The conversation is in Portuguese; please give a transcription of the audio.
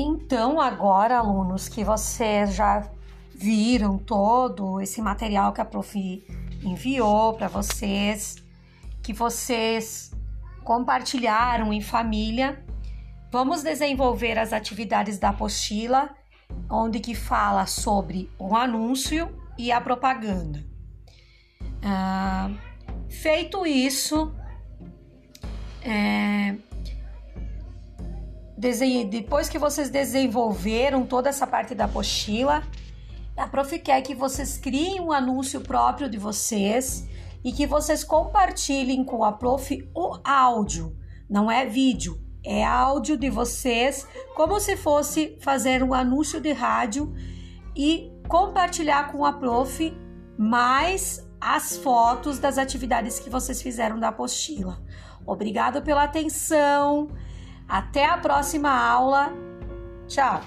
Então, agora, alunos, que vocês já viram todo esse material que a prof enviou para vocês, que vocês compartilharam em família, vamos desenvolver as atividades da apostila, onde que fala sobre o anúncio e a propaganda. Ah, feito isso, é, depois que vocês desenvolveram toda essa parte da apostila, a prof quer que vocês criem um anúncio próprio de vocês e que vocês compartilhem com a prof o áudio, não é vídeo, é áudio de vocês, como se fosse fazer um anúncio de rádio e compartilhar com a prof mais as fotos das atividades que vocês fizeram da apostila. Obrigado pela atenção. Até a próxima aula. Tchau.